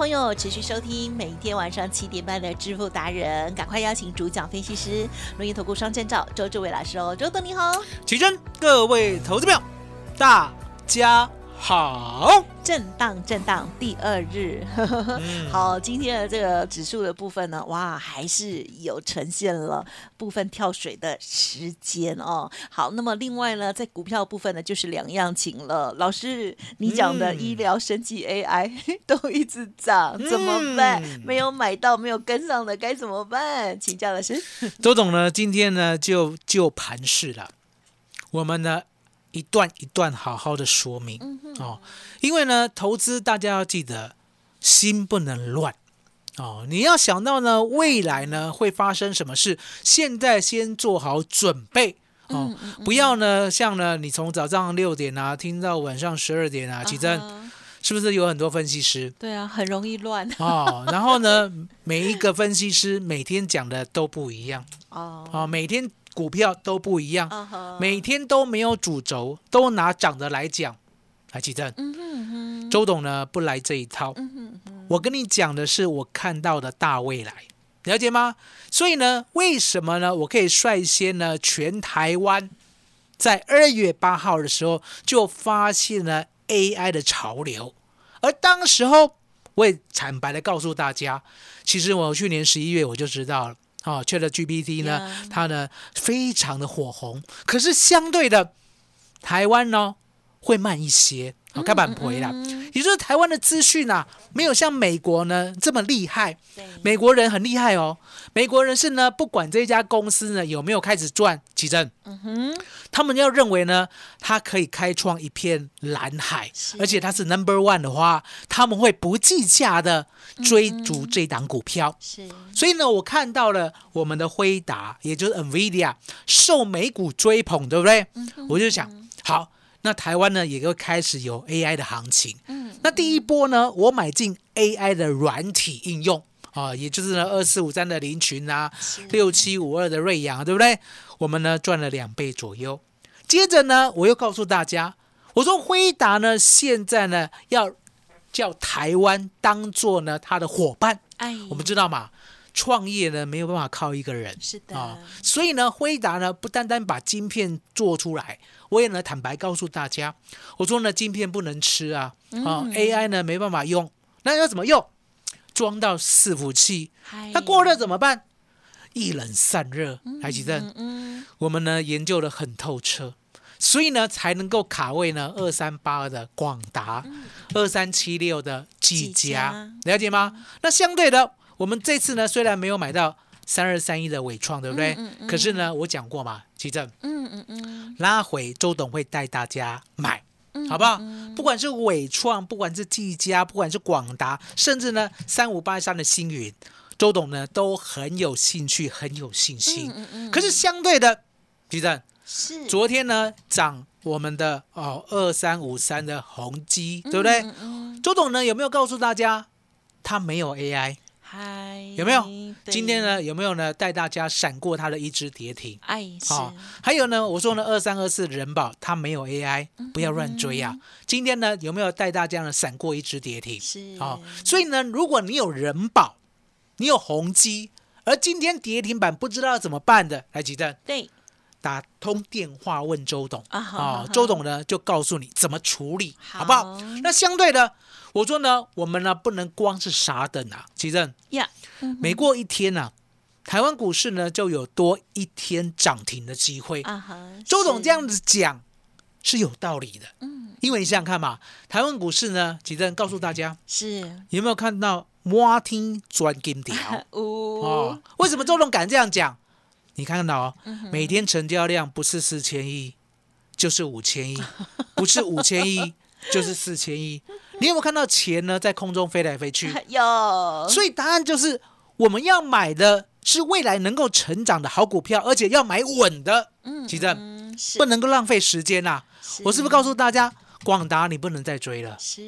朋友持续收听每天晚上七点半的支付达人，赶快邀请主讲分析师轮研投顾双证照周志伟老师哦，周董你好，起身，各位投资票，大家好。震荡震荡第二日，好，今天的这个指数的部分呢，哇，还是有呈现了部分跳水的时间哦。好，那么另外呢，在股票部分呢，就是两样情了。老师，你讲的医疗、升级 AI 都一直涨，怎么办？没有买到，没有跟上的该怎么办？请教老师。周总呢，今天呢就就盘势了，我们呢。一段一段好好的说明哦，因为呢，投资大家要记得心不能乱哦，你要想到呢未来呢会发生什么事，现在先做好准备哦，不要呢像呢你从早上六点啊听到晚上十二点啊，其实是不是有很多分析师？对啊，很容易乱。哦。然后呢，每一个分析师每天讲的都不一样。哦，哦，每天。股票都不一样，每天都没有主轴，都拿涨的来讲，来记正。周董呢不来这一套，我跟你讲的是我看到的大未来，了解吗？所以呢，为什么呢？我可以率先呢，全台湾在二月八号的时候就发现了 AI 的潮流，而当时候我也坦白的告诉大家，其实我去年十一月我就知道了。啊，缺了 GPT 呢，它呢非常的火红，可是相对的，台湾呢会慢一些，好，开板回啦，也就是台湾的资讯啊，没有像美国呢这么厉害。美国人很厉害哦，美国人是呢，不管这家公司呢有没有开始赚，奇正，嗯哼，他们要认为呢，它可以开创一片蓝海，而且它是 number one 的话，他们会不计价的追逐这档股票。是，所以呢，我看到了我们的辉达，也就是 Nvidia 受美股追捧，对不对？我就想，好。那台湾呢也会开始有 AI 的行情。嗯，那第一波呢，我买进 AI 的软体应用啊，也就是呢二四五三的林群啊，六七五二的瑞阳，对不对？我们呢赚了两倍左右。接着呢，我又告诉大家，我说辉达呢现在呢要叫台湾当做呢他的伙伴。哎，我们知道嘛，创业呢没有办法靠一个人。是的啊，所以呢辉达呢不单单把晶片做出来。我也呢坦白告诉大家，我说呢，晶片不能吃啊，啊，AI 呢没办法用，那要怎么用？装到伺服器，那过热怎么办？一冷散热，还记得？我们呢研究的很透彻，所以呢才能够卡位呢二三八二的广达，二三七六的技嘉，了解吗？那相对的，我们这次呢虽然没有买到。三二三一的伟创，对不对？可是呢，我讲过嘛，奇正，嗯嗯嗯，拉回周董会带大家买，好不好？不管是伟创，不管是技嘉，不管是广达，甚至呢三五八三的星云，周董呢都很有兴趣，很有信心。嗯嗯可是相对的，奇正是昨天呢涨我们的哦二三五三的宏基，对不对？周董呢有没有告诉大家，他没有 AI？嗨，有没有？今天呢，有没有呢？带大家闪过它的一只跌停。哎，好，还有呢，我说呢，二三二四人保它没有 AI，不要乱追啊。今天呢，有没有带大家呢闪过一只跌停？是，好，所以呢，如果你有人保，你有宏基，而今天跌停板不知道怎么办的，来几阵？对，打通电话问周董啊，周董呢就告诉你怎么处理，好不好？那相对的。我说呢，我们呢不能光是傻等啊，奇正呀，每过一天呢，台湾股市呢就有多一天涨停的机会。周总这样子讲，是有道理的。嗯，因为你想想看嘛，台湾股市呢，吉正告诉大家，是有没有看到摩天钻金条？哦，为什么周总敢这样讲？你看到哦，每天成交量不是四千亿，就是五千亿，不是五千亿，就是四千一。你有没有看到钱呢在空中飞来飞去？有。所以答案就是我们要买的是未来能够成长的好股票，而且要买稳的。嗯，其实不能够浪费时间呐。我是不是告诉大家，广达你不能再追了？是。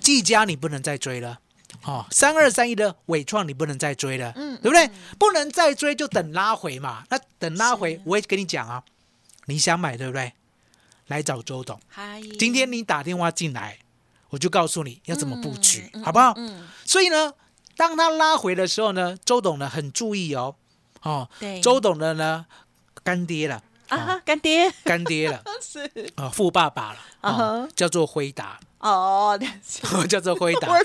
技嘉你不能再追了。哦，三二三一的伟创你不能再追了，嗯，对不对？不能再追就等拉回嘛。那等拉回，我也跟你讲啊，你想买对不对？来找周董。嗨，今天你打电话进来。我就告诉你要怎么布局，好不好？嗯。所以呢，当他拉回的时候呢，周董呢很注意哦，哦，对，周董的呢干爹了啊，干爹，干爹了，是啊，富爸爸了啊，叫做辉达。哦，叫做辉达，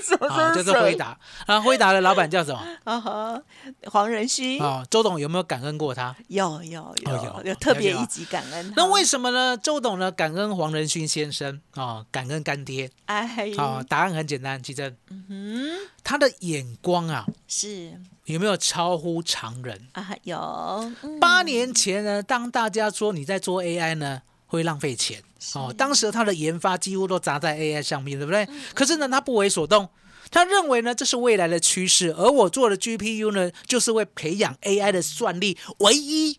叫做辉达。啊，辉达的老板叫什么？啊哈，黄仁勋。啊，周董有没有感恩过他？有有有有特别一级感恩。那为什么呢？周董呢感恩黄仁勋先生啊，感恩干爹。哎，好，答案很简单，其实，嗯哼，他的眼光啊，是有没有超乎常人啊？有。八年前呢，当大家说你在做 AI 呢？会浪费钱哦，当时他的研发几乎都砸在 AI 上面，对不对？可是呢，他不为所动，他认为呢这是未来的趋势，而我做的 GPU 呢，就是为培养 AI 的算力唯一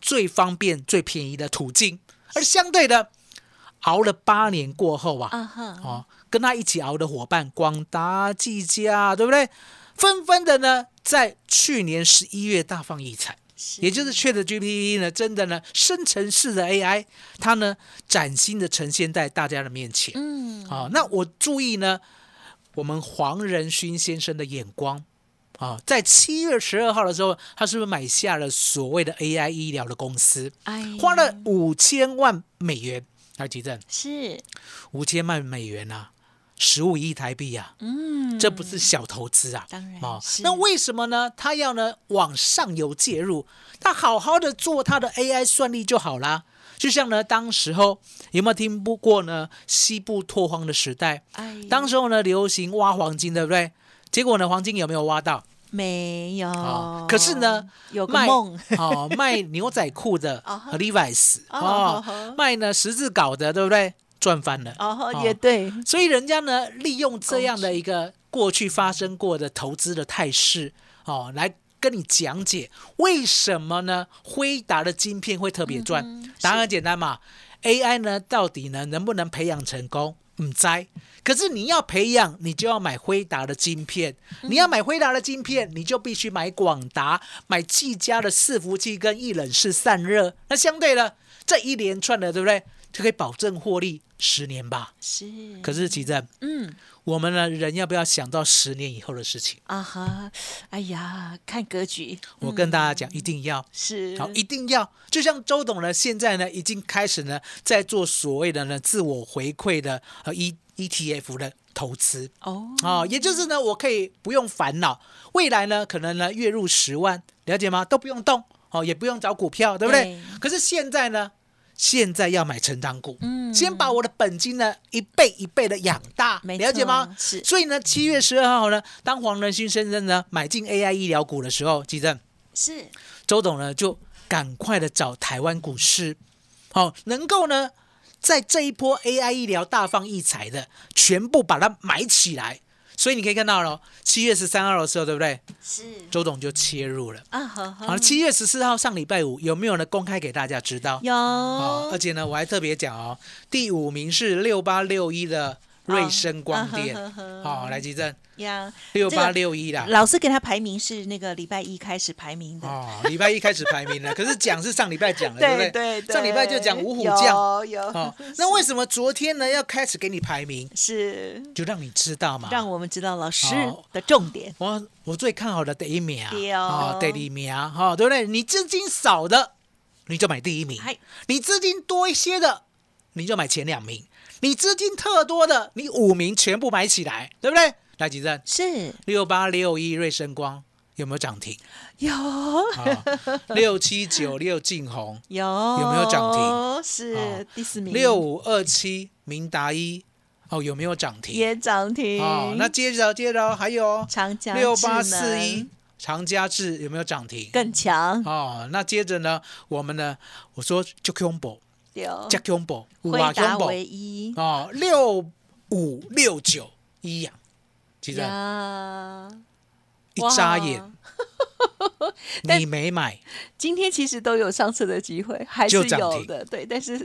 最方便、最便宜的途径。而相对的，熬了八年过后啊，哦，跟他一起熬的伙伴广达、技嘉，对不对？纷纷的呢，在去年十一月大放异彩。也就是 Chat GPT 呢，真的呢，生成式的 AI，它呢，崭新的呈现在大家的面前。嗯，好，那我注意呢，我们黄仁勋先生的眼光啊，在七月十二号的时候，他是不是买下了所谓的 AI 医疗的公司？哎，花了五千万美元来提振，是五千万美元呐。十五亿台币啊，嗯，这不是小投资啊，当然啊。那为什么呢？他要呢往上游介入，他好好的做他的 AI 算力就好啦。就像呢，当时候有没有听不过呢？西部拓荒的时代，哎，当时候呢流行挖黄金，对不对？结果呢，黄金有没有挖到？没有。可是呢，有个梦，哦，卖牛仔裤的 和 Levi's，哦，卖呢十字镐的，对不对？赚翻了。哦，也对，所以人家呢利用这样的一个过去发生过的投资的态势哦，来跟你讲解为什么呢？辉达的晶片会特别赚，答案很简单嘛，AI 呢到底呢能不能培养成功？唔栽，可是你要培养，你就要买辉达的晶片，你要买辉达的晶片，你就必须买广达、买技嘉的伺服器跟一冷式散热，那相对的这一连串的，对不对？就可以保证获利十年吧。是，可是其正，嗯，我们呢人要不要想到十年以后的事情啊？哈，哎呀，看格局。我跟大家讲，一定要是好，一定要。就像周董呢，现在呢已经开始呢在做所谓的呢自我回馈的呃 E E T F 的投资哦哦，也就是呢我可以不用烦恼未来呢可能呢月入十万，了解吗？都不用动哦，也不用找股票，对不对？可是现在呢？现在要买成长股，嗯，先把我的本金呢一倍一倍的养大，了解吗？是。所以呢，七月十二号呢，当黄仁勋先生呢买进 AI 医疗股的时候，记得是周董呢就赶快的找台湾股市，好，能够呢在这一波 AI 医疗大放异彩的，全部把它买起来。所以你可以看到喽，七月十三号的时候，对不对？是周董就切入了啊。好，好，七月十四号上礼拜五有没有呢？公开给大家知道？有。而且呢，我还特别讲哦，第五名是六八六一的。瑞声光电，好，来吉正呀，六八六一啦。老师给他排名是那个礼拜一开始排名的哦，礼拜一开始排名的。可是讲是上礼拜讲的，对不对？对上礼拜就讲五虎将，有有。那为什么昨天呢要开始给你排名？是，就让你知道嘛，让我们知道老师的重点。我我最看好的第一名啊，第一名哈，对不对？你资金少的，你就买第一名；你资金多一些的，你就买前两名。你资金特多的，你五名全部买起来，对不对？来几阵？是六八六一瑞声光，有没有涨停？有六七九六晋红有有没有涨停？是第四名。六五二七明达一哦，有没有涨停？也涨停哦。那接着接着还有长江六八四一长嘉智有没有涨停？更强哦。那接着呢，我们呢，我说就 combo，加 combo，回答唯一。哦，六五六九一呀，记得一眨眼。你没买，今天其实都有上车的机会，还是有的，对，但是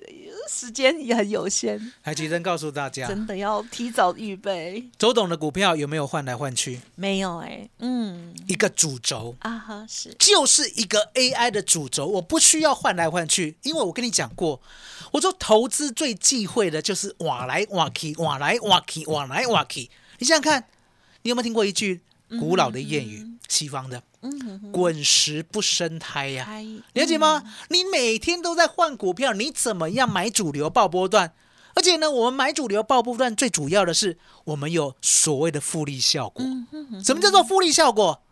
时间也很有限。还记得告诉大家，真的要提早预备。周董的股票有没有换来换去？没有哎，嗯，一个主轴啊哈，是就是一个 AI 的主轴，我不需要换来换去，因为我跟你讲过，我说投资最忌讳的就是往来往去，往来往去，往来往去。你想想看，你有没有听过一句古老的谚语？西方的。滚石不生胎呀，了解吗？你每天都在换股票，你怎么样买主流爆波段？而且呢，我们买主流爆波段最主要的是，我们有所谓的复利效果。什么叫做复利效果？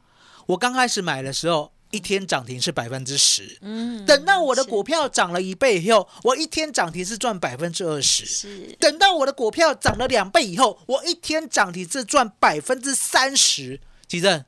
我刚开始买的时候，一天涨停是百分之十。嗯，等到我的股票涨了一倍以后，我一天涨停是赚百分之二十。是，等到我的股票涨了两倍以后，我一天涨停是赚百分之三十。奇正。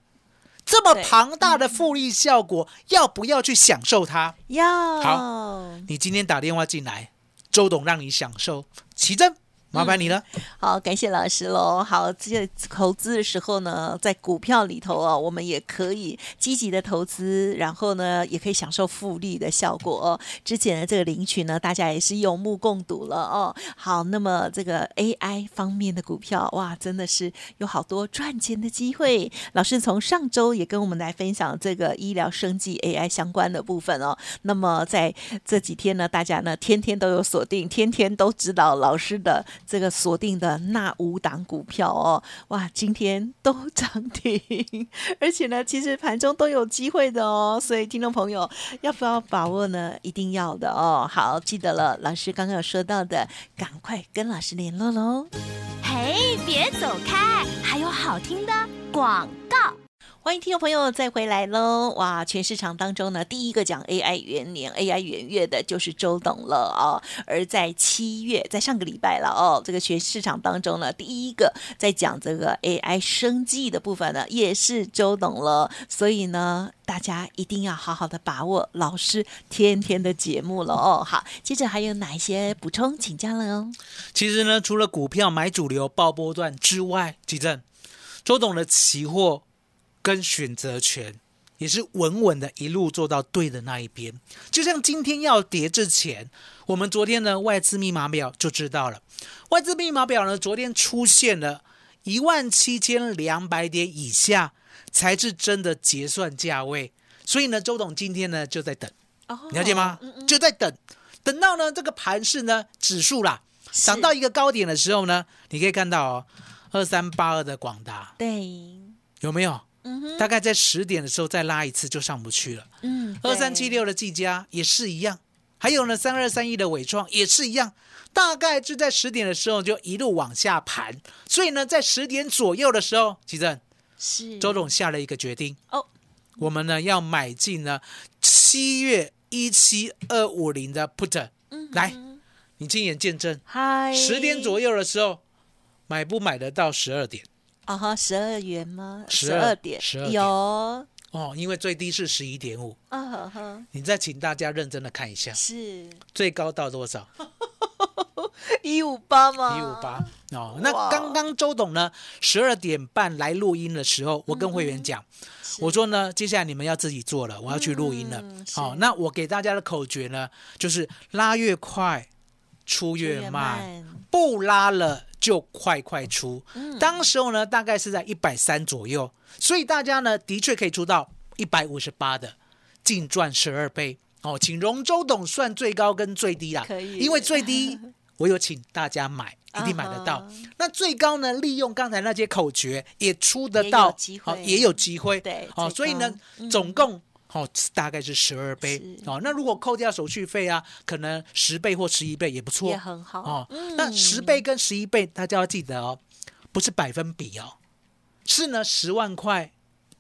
这么庞大的复利效果，要不要去享受它？要。好，你今天打电话进来，周董让你享受，奇珍。麻烦你了，好，感谢老师喽。好，这投资的时候呢，在股票里头啊，我们也可以积极的投资，然后呢，也可以享受复利的效果哦。之前的这个领取呢，大家也是有目共睹了哦。好，那么这个 AI 方面的股票，哇，真的是有好多赚钱的机会。老师从上周也跟我们来分享这个医疗生计 AI 相关的部分哦。那么在这几天呢，大家呢天天都有锁定，天天都知道老师的。这个锁定的那五档股票哦，哇，今天都涨停，而且呢，其实盘中都有机会的哦，所以听众朋友要不要把握呢？一定要的哦。好，记得了，老师刚刚有说到的，赶快跟老师联络喽。嘿，别走开，还有好听的广告。欢迎听众朋友再回来喽！哇，全市场当中呢，第一个讲 AI 元年、AI 元月的就是周董了哦。而在七月，在上个礼拜了哦，这个全市场当中呢，第一个在讲这个 AI 生计的部分呢，也是周董了。所以呢，大家一定要好好的把握老师天天的节目了哦。好，接着还有哪一些补充请教了哦？其实呢，除了股票买主流爆波段之外，吉正，周董的期货。跟选择权也是稳稳的，一路做到对的那一边。就像今天要跌之前，我们昨天的外资密码表就知道了。外资密码表呢，昨天出现了一万七千两百点以下才是真的结算价位。所以呢，周董今天呢就在等，了解吗？就在等，等到呢这个盘势呢指数啦涨到一个高点的时候呢，你可以看到哦，二三八二的广达，对，有没有？大概在十点的时候再拉一次就上不去了。嗯，二三七六的技嘉也是一样，还有呢三二三一的伟创也是一样，大概就在十点的时候就一路往下盘。所以呢，在十点左右的时候，奇正是。周总下了一个决定。哦，我们呢要买进呢七月一七二五零的 put，来，你亲眼见证，嗨，十点左右的时候买不买得到十二点？啊哈，十二元吗？十二点，十二有哦，因为最低是十一点五。啊哈哈，你再请大家认真的看一下，是最高到多少？一五八吗？一五八哦。那刚刚周董呢，十二点半来录音的时候，我跟会员讲，我说呢，接下来你们要自己做了，我要去录音了。好，那我给大家的口诀呢，就是拉越快，出越慢，不拉了。就快快出，当时候呢大概是在一百三左右，所以大家呢的确可以出到一百五十八的，净赚十二倍哦。请容周董算最高跟最低啦，可以，因为最低 我有请大家买，一定买得到。那最高呢，利用刚才那些口诀也出得到，好也有机会，对，哦，所以呢总共。哦，大概是十二倍哦。那如果扣掉手续费啊，可能十倍或十一倍也不错，也很好。哦。那十倍跟十一倍，大家要记得哦，不是百分比哦，是呢十万块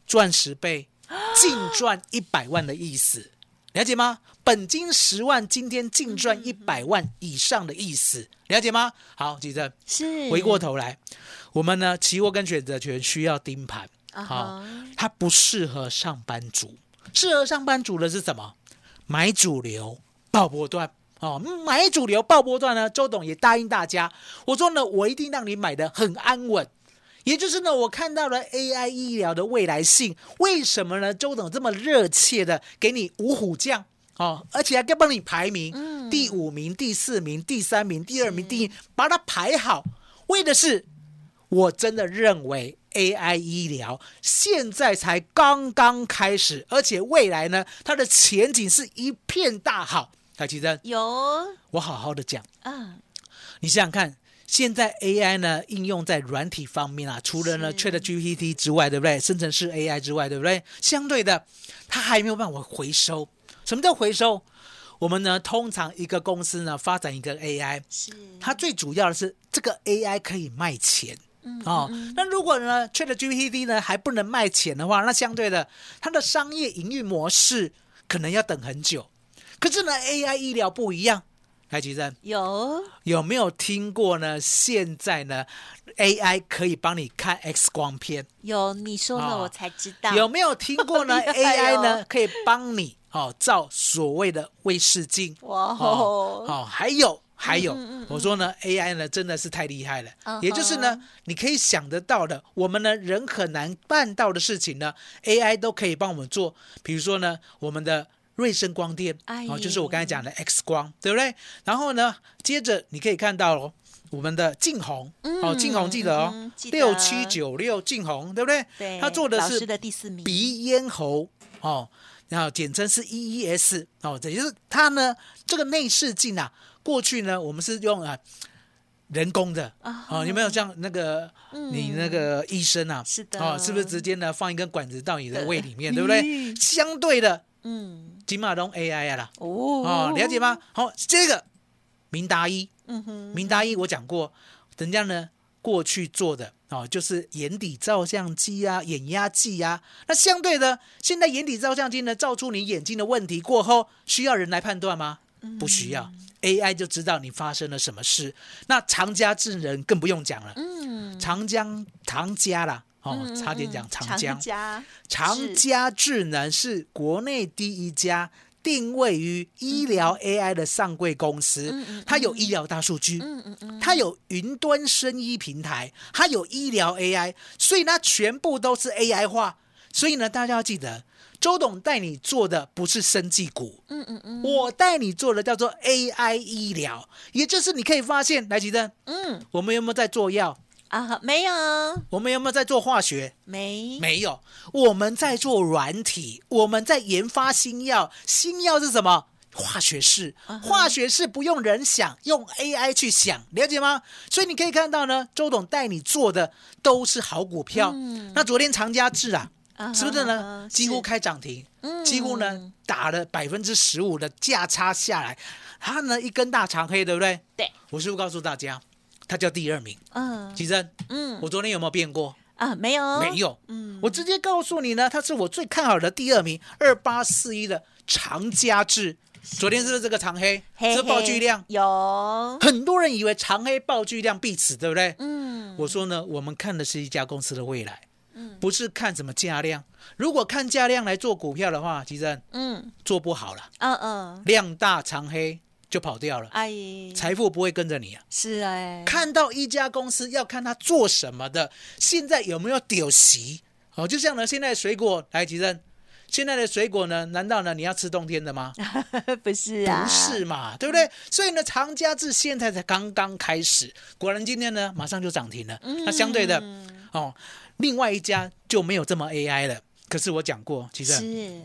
赚十倍 净赚一百万的意思，了解吗？本金十万，今天净赚一百万以上的意思，了解吗？好，记得。是。回过头来，我们呢，期货跟选择权需要盯盘，好，它不适合上班族，适合上班族的是什么？买主流爆波段哦，买主流爆波段呢？周董也答应大家，我说呢，我一定让你买的很安稳。也就是呢，我看到了 AI 医疗的未来性，为什么呢？周董这么热切的给你五虎将哦，而且还该帮你排名，第五名、第四名、第三名、第二名、第一，把它排好，为的是，我真的认为 AI 医疗现在才刚刚开始，而且未来呢，它的前景是一片大好。海奇珍有，我好好的讲，嗯，你想想看。现在 AI 呢应用在软体方面啊，除了呢 ChatGPT 之外，对不对？生成式 AI 之外，对不对？相对的，它还没有办法回收。什么叫回收？我们呢通常一个公司呢发展一个 AI，是它最主要的是这个 AI 可以卖钱哦。那如果呢 ChatGPT 呢还不能卖钱的话，那相对的它的商业营运模式可能要等很久。可是呢 AI 医疗不一样。开启站有有没有听过呢？现在呢，AI 可以帮你看 X 光片。有你说了我才知道。有没有听过呢？AI 呢可以帮你哦照所谓的卫视镜。哇哦！好，还有还有，我说呢，AI 呢真的是太厉害了。也就是呢，你可以想得到的，我们呢人很难办到的事情呢，AI 都可以帮我们做。比如说呢，我们的。瑞声光电，哦，就是我刚才讲的 X 光，对不对？然后呢，接着你可以看到哦，我们的净红，哦，净红记得哦，六七九六净红，对不对？对，他做的是的第四名，鼻咽喉，哦，然后简称是 EES，哦，也就是它呢，这个内视镜啊，过去呢，我们是用啊人工的，哦，有没有像那个你那个医生啊？是的，哦，是不是直接呢放一根管子到你的胃里面，对不对？相对的。嗯，金马东 AI 啦，哦，了解吗？好，这个明达一，嗯哼，明达一我讲过，人家呢过去做的哦，就是眼底照相机啊，眼压计啊。那相对的，现在眼底照相机呢，照出你眼睛的问题过后，需要人来判断吗？不需要，AI 就知道你发生了什么事。那长家智能更不用讲了，嗯，长江长家啦。哦，差点讲长江。长家智能是国内第一家定位于医疗 AI 的上柜公司，它有医疗大数据，嗯它有云端生医平台，它有医疗 AI，所以它，全部都是 AI 化。所以呢，大家要记得，周董带你做的不是生技股，嗯嗯嗯，我带你做的叫做 AI 医疗，也就是你可以发现，来吉登，嗯，我们有没有在做药？啊，没有。我们有没有在做化学？没，没有。我们在做软体，我们在研发新药。新药是什么？化学式，化学式不用人想，用 AI 去想，了解吗？所以你可以看到呢，周董带你做的都是好股票。那昨天长家智啊，是不是呢？几乎开涨停，几乎呢打了百分之十五的价差下来，它呢一根大长黑，对不对？对，我是不是告诉大家？它叫第二名，嗯，吉珍，嗯，我昨天有没有变过？啊？没有，没有，嗯，我直接告诉你呢，它是我最看好的第二名，二八四一的长家智，昨天是不是这个长黑？这爆巨量，有。很多人以为长黑爆巨量必死，对不对？嗯，我说呢，我们看的是一家公司的未来，嗯，不是看什么价量。如果看价量来做股票的话，其实，嗯，做不好了，嗯嗯，量大长黑。就跑掉了，阿姨，财富不会跟着你啊。是哎，看到一家公司要看他做什么的，现在有没有丢席？哦，就像呢，现在水果来吉珍，现在的水果呢，难道呢你要吃冬天的吗？不是啊，不是嘛，对不对？所以呢，长家至现在才刚刚开始，果然今天呢马上就涨停了。那相对的哦，另外一家就没有这么 AI 了。可是我讲过，其实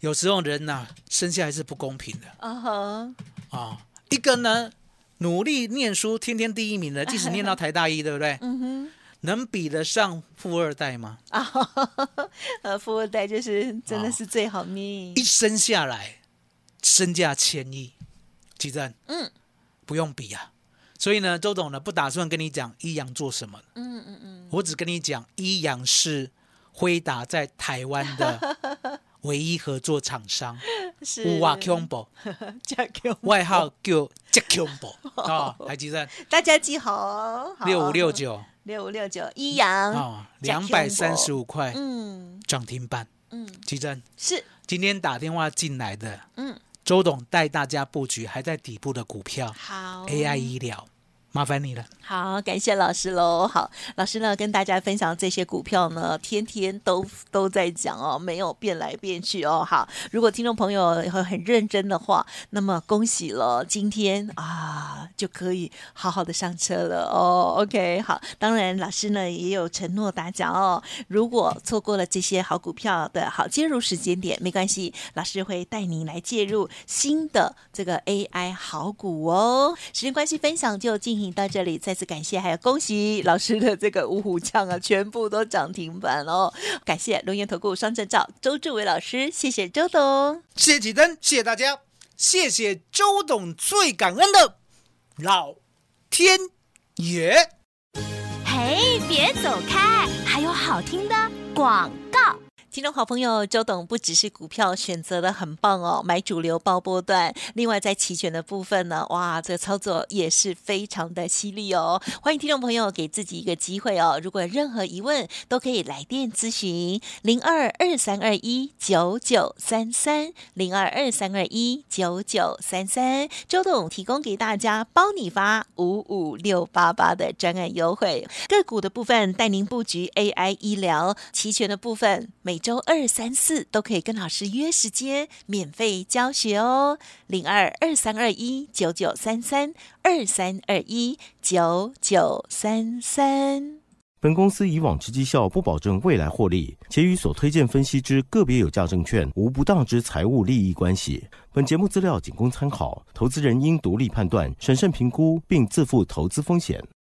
有时候人呐生下来是不公平的。嗯哼。啊，一个呢，努力念书，天天第一名的，即使念到台大一，对不对？嗯哼，能比得上富二代吗？啊，呃，富二代就是真的是最好命，一生下来身价千亿，几正？嗯，不用比啊。所以呢，周董呢不打算跟你讲一阳做什么。嗯嗯嗯，我只跟你讲一阳是辉达在台湾的 唯一合作厂商，是。哇 Combo，外号叫 Jack Combo 啊，台积电，大家记好哦，六五六九，六五六九，一阳。啊，两百三十五块，嗯，涨停板，嗯，基珍是。今天打电话进来的，嗯，周董带大家布局还在底部的股票，好，AI 医疗。麻烦你了，好，感谢老师喽。好，老师呢跟大家分享这些股票呢，天天都都在讲哦，没有变来变去哦。好，如果听众朋友会很认真的话，那么恭喜了，今天啊就可以好好的上车了哦。OK，好，当然老师呢也有承诺大家哦，如果错过了这些好股票的好介入时间点，没关系，老师会带您来介入新的这个 AI 好股哦。时间关系，分享就进行。到这里，再次感谢，还有恭喜老师的这个五虎将啊，全部都涨停板哦！感谢龙岩投顾双证照周志伟老师，谢谢周董，谢谢启灯，谢谢大家，谢谢周董，最感恩的老天爷。嘿，别走开，还有好听的广告。听众好朋友，周董不只是股票选择的很棒哦，买主流包波段，另外在期权的部分呢，哇，这个操作也是非常的犀利哦。欢迎听众朋友给自己一个机会哦，如果有任何疑问，都可以来电咨询零二二三二一九九三三零二二三二一九九三三，周董提供给大家包你发五五六八八的专案优惠，个股的部分带您布局 AI 医疗，期权的部分每。周二、三、四都可以跟老师约时间，免费教学哦。零二二三二一九九三三二三二一九九三三。本公司以往之绩效不保证未来获利，且与所推荐分析之个别有价证券无不当之财务利益关系。本节目资料仅供参考，投资人应独立判断、审慎评估，并自负投资风险。